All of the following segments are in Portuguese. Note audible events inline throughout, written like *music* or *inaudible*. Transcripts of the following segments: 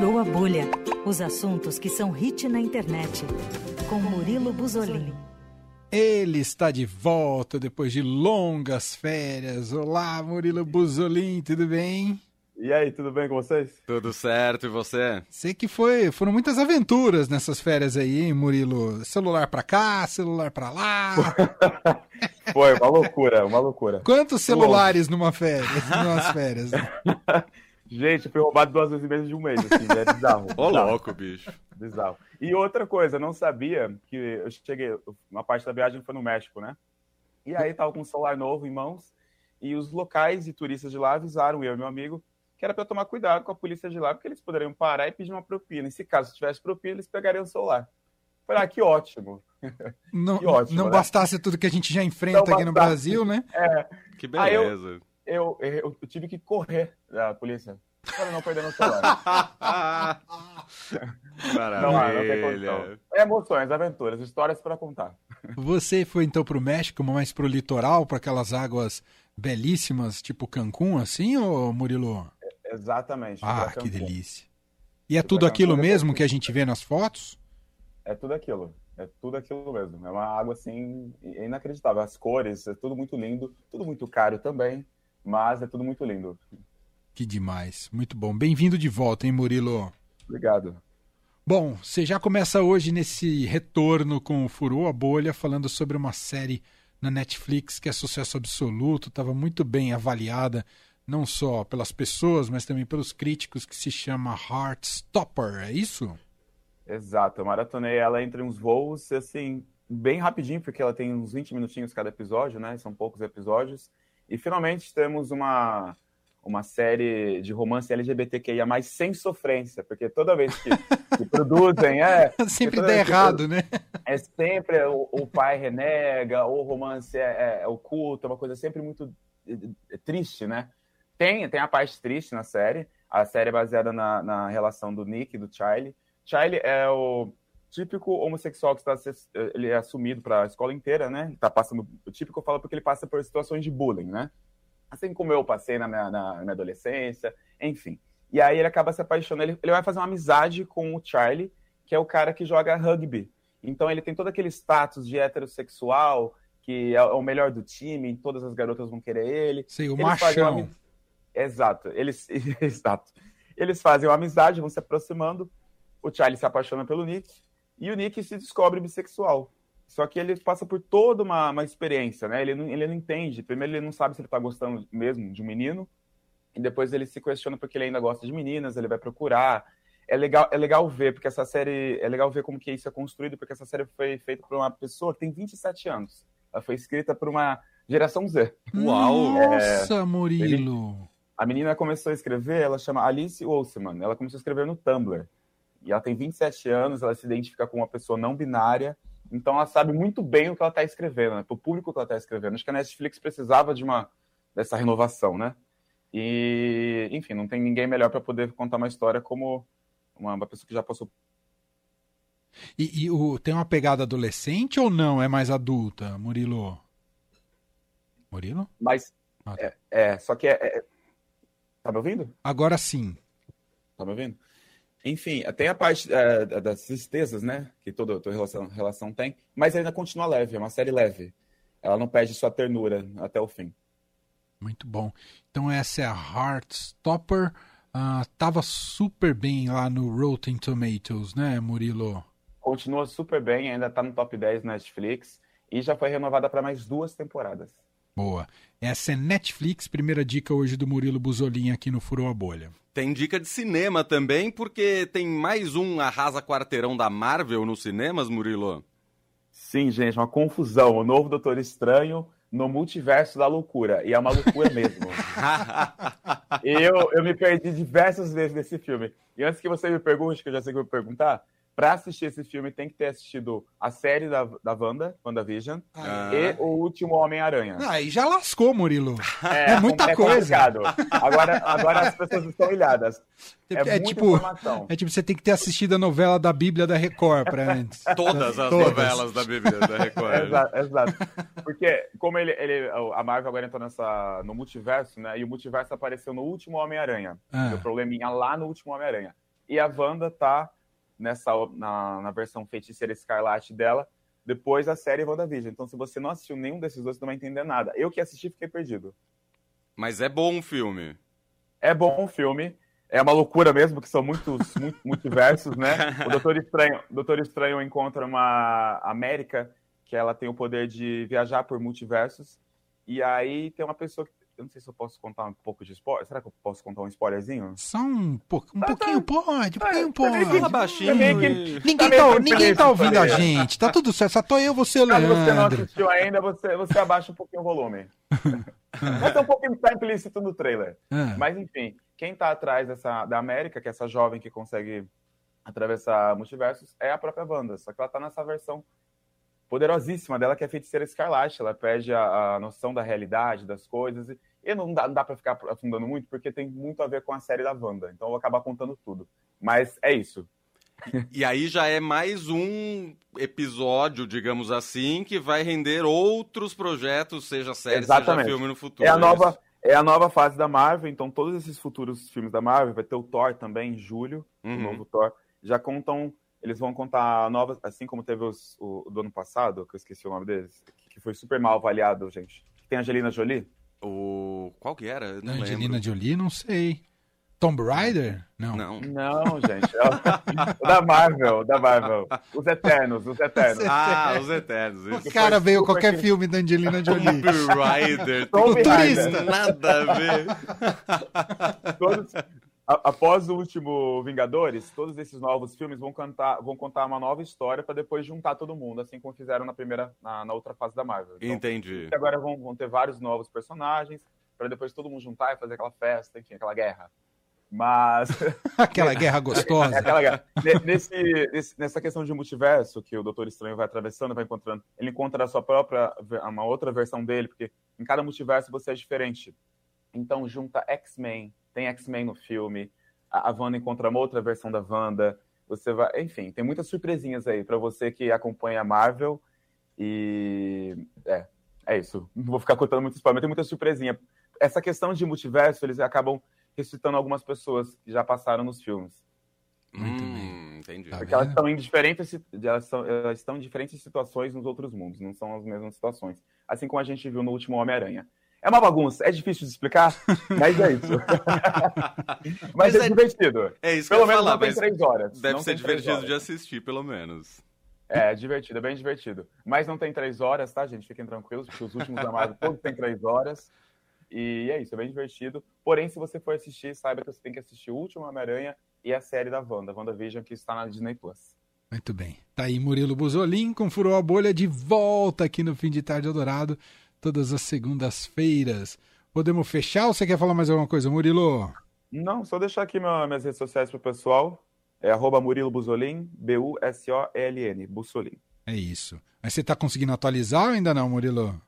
Furou a bolha. Os assuntos que são hit na internet. Com Murilo Buzolin. Ele está de volta depois de longas férias. Olá, Murilo Buzolin, tudo bem? E aí, tudo bem com vocês? Tudo certo, e você? Sei que foi, foram muitas aventuras nessas férias aí, hein, Murilo? Celular pra cá, celular pra lá. *laughs* foi, uma loucura, uma loucura. Quantos celulares numa férias, *laughs* numas férias? *laughs* Gente, fui roubado duas vezes em menos de um mês, assim, é bizarro. Ô, louco, bicho. Bizarro. E outra coisa, eu não sabia que eu cheguei, uma parte da viagem foi no México, né? E aí tava com um celular novo em mãos, e os locais e turistas de lá avisaram eu e meu amigo que era para tomar cuidado com a polícia de lá, porque eles poderiam parar e pedir uma propina. E se caso tivesse propina, eles pegariam o celular. Falei, ah, que ótimo. Não, *laughs* que ótimo, não né? bastasse tudo que a gente já enfrenta aqui no Brasil, né? É. Que beleza. Eu, eu, eu, eu, tive que correr da polícia para não perder meu celular. Maravilha. *laughs* Não, não tem É emoções, aventuras, histórias para contar. Você foi então para o México, mais para o litoral, para aquelas águas belíssimas, tipo Cancún, assim, ou Murilo? Exatamente. Ah, que delícia. E é tudo aquilo mesmo que a gente vê nas fotos? É tudo aquilo. É tudo aquilo mesmo. É uma água assim inacreditável. As cores, é tudo muito lindo, tudo muito caro também, mas é tudo muito lindo. Que demais. Muito bom. Bem-vindo de volta, hein, Murilo? Obrigado. Bom, você já começa hoje nesse retorno com o Furou a Bolha, falando sobre uma série na Netflix que é sucesso absoluto, estava muito bem avaliada não só pelas pessoas, mas também pelos críticos, que se chama Heartstopper, é isso? Exato, eu maratonei ela entre uns voos, assim, bem rapidinho, porque ela tem uns 20 minutinhos cada episódio, né? São poucos episódios. E finalmente temos uma, uma série de romance LGBTQIA, mais sem sofrência, porque toda vez que, *laughs* que produzem, é. *laughs* sempre dá errado, né? É sempre o, o, pai renega, ou o romance é, é, é oculto, é uma coisa sempre muito é, é, triste, né? Tem, tem a parte triste na série. A série é baseada na, na relação do Nick e do Charlie. Charlie é o típico homossexual que está ele é assumido para a escola inteira, né? Tá passando o típico eu falo porque ele passa por situações de bullying, né? Assim como eu passei na minha, na, na minha adolescência, enfim. E aí ele acaba se apaixonando, ele, ele vai fazer uma amizade com o Charlie, que é o cara que joga rugby. Então ele tem todo aquele status de heterossexual, que é o melhor do time, todas as garotas vão querer ele. Sim, o Eles machão. Uma... Exato. Eles, *laughs* exato. Eles fazem uma amizade, vão se aproximando. O Charlie se apaixona pelo Nick e o Nick se descobre bissexual. Só que ele passa por toda uma, uma experiência, né? Ele não, ele não entende. Primeiro, ele não sabe se ele tá gostando mesmo de um menino. E depois ele se questiona porque ele ainda gosta de meninas, ele vai procurar. É legal, é legal ver, porque essa série. É legal ver como que isso é construído, porque essa série foi feita por uma pessoa que tem 27 anos. Ela foi escrita por uma geração Z. Uau! Nossa, é, Murilo! Ele, a menina começou a escrever, ela chama Alice Olseman. Ela começou a escrever no Tumblr. E ela tem 27 anos, ela se identifica como uma pessoa não binária. Então ela sabe muito bem o que ela está escrevendo, né? Para o público que ela está escrevendo. Acho que a Netflix precisava de uma dessa renovação, né? E, enfim, não tem ninguém melhor para poder contar uma história como uma, uma pessoa que já passou. E, e o, tem uma pegada adolescente ou não? É mais adulta, Murilo? Murilo? Mas ah, tá. é, é, só que é, é Tá me ouvindo? Agora sim. Tá me ouvindo? Enfim, tem a parte é, das tristezas, né? Que toda, toda relação, relação tem, mas ainda continua leve, é uma série leve. Ela não perde sua ternura até o fim. Muito bom. Então essa é a Heartstopper. Uh, tava super bem lá no Rotten Tomatoes, né, Murilo? Continua super bem, ainda tá no top 10 na Netflix e já foi renovada para mais duas temporadas. Boa. Essa é Netflix, primeira dica hoje do Murilo Buzolin aqui no Furou a Bolha. Tem dica de cinema também, porque tem mais um Arrasa Quarteirão da Marvel nos cinemas, Murilo? Sim, gente, uma confusão. O novo Doutor Estranho no multiverso da loucura. E é uma loucura *laughs* mesmo. eu, eu me perdi diversas vezes nesse filme. E antes que você me pergunte, que eu já sei que eu vou perguntar, para assistir esse filme tem que ter assistido a série da, da Wanda, WandaVision, ah. e o último Homem-Aranha. Aí já lascou, Murilo. *laughs* É, é muita é coisa. Agora, agora as pessoas estão ilhadas. É, é tipo, informação. é tipo, você tem que ter assistido a novela da Bíblia da Record para antes. *laughs* Todas as Todas. novelas da Bíblia da Record. *laughs* exato, exato. Porque como ele, ele, a Marvel agora entrou nessa, no multiverso, né? E o multiverso apareceu no último Homem-Aranha. Ah. O probleminha lá no último Homem-Aranha. e a Wanda tá nessa na, na versão feiticeira escarlate dela, depois a série WandaVision. Então, se você não assistiu nenhum desses dois, você não vai entender nada. Eu que assisti, fiquei perdido. Mas é bom o filme. É bom o filme. É uma loucura mesmo, que são muitos *laughs* multiversos, né? O Doutor Estranho, o Doutor Estranho encontra uma América que ela tem o poder de viajar por multiversos. E aí tem uma pessoa que eu não sei se eu posso contar um pouco de spoiler. Será que eu posso contar um spoilerzinho? Só um, po um Tá, pouquinho tá. pode, um Tá, pouquinho tá pode. que- baixinho. tá meio que- e- Ninguém Tá tá, ninguém tá ouvindo a tá ligado? gente. Tá tudo certo. Só tô eu, você e o Caso você não Leandro. assistiu ainda, você, você abaixa um pouquinho o volume. *laughs* Mas é um pouquinho tá implícito no trailer. Ah, Mas enfim, quem tá atrás dessa, da América, que é essa jovem que consegue atravessar multiversos, é a própria Wanda. Só que ela tá nessa versão poderosíssima dela, que é a feiticeira escarlate. Ela perde a, a noção da realidade, das coisas. E, e não dá, não dá pra ficar afundando muito, porque tem muito a ver com a série da Wanda. Então eu vou acabar contando tudo. Mas é isso. E aí já é mais um episódio, digamos assim, que vai render outros projetos, seja série, Exatamente. seja filme no futuro. É a isso? nova, é a nova fase da Marvel, então todos esses futuros filmes da Marvel, vai ter o Thor também em julho, Uhum. o novo Thor, já contam, eles vão contar novas, assim como teve os, o, o do ano passado, que eu esqueci o nome deles, que foi super mal avaliado, gente. Tem Angelina Jolie? O... Qual que era? Eu Não Angelina lembro. Jolie, não sei. Tomb Raider? Não. Não. Não, gente, é o, *laughs* o da Marvel, da Marvel. Os Eternos, os Eternos. Ah, os Eternos. O Isso. cara veio qualquer que- filme da Angelina Jolie. Tomb Raider. Tomb Raider. Nada a ver. Todos, após o último Vingadores, todos esses novos filmes vão, cantar, vão contar uma nova história para depois juntar todo mundo, assim como fizeram na primeira, na, na outra fase da Marvel. Então, Entendi. Agora vão, vão ter vários novos personagens para depois todo mundo juntar e fazer aquela festa, enfim, aquela guerra. Mas *laughs* Aquela guerra gostosa. aquela guerra. Ne- Nesse, nesse- nessa questão de multiverso que o Doutor Estranho vai atravessando, vai encontrando, ele encontra a sua própria, uma outra versão dele, porque em cada multiverso você é diferente. Então junta X-Men, tem X-Men no filme, a, a Wanda encontra uma outra versão da Wanda. Você vai, enfim, tem muitas surpresinhas aí para você que acompanha a Marvel e é, é isso. Não vou ficar contando muito spoiler, mas tem muita surpresinha. Essa questão de multiverso, eles acabam ressuscitando algumas pessoas que já passaram nos filmes. Muito Hum, entendi. Tá Porque elas estão em diferentes, elas, são- elas estão em diferentes situações nos outros mundos, não são as mesmas situações. Assim como a gente viu no último Homem-Aranha. É uma bagunça, é difícil de explicar, mas é isso. *laughs* mas, Mas é, é- divertido. É isso que Pelo eu ia menos falar, não tem mas três horas. deve Não ser divertido de assistir, pelo menos. É, divertido, é bem divertido. Mas não tem três horas, tá, gente? Fiquem tranquilos, porque os últimos da Marvel todos têm três horas. E é isso, é bem divertido. Porém, se você for assistir, saiba que você tem que assistir o último Homem-Aranha e a série da Wanda, WandaVision, que está na Disney Plus. Muito bem. Tá aí Murilo Buzolin com Furou a Bolha de volta aqui no Fim de Tarde Eldorado, todas as segundas-feiras. Podemos fechar ou você quer falar mais alguma coisa, Murilo? Não, só deixar aqui minha- minhas redes sociais pro pessoal. É arroba Murilo Buzolin, B-U-S-O-L-N, Bussolin. É isso. Mas você tá conseguindo atualizar ou ainda não, Murilo?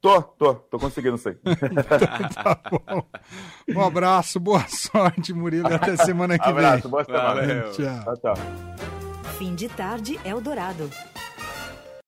Tô, tô, tô conseguindo sim. *laughs* Tá bom. Um abraço, boa sorte, Murilo, e até semana que Abraço, vem. boa semana. Valeu. Tchau. Tchau, tchau. Fim de tarde Eldorado.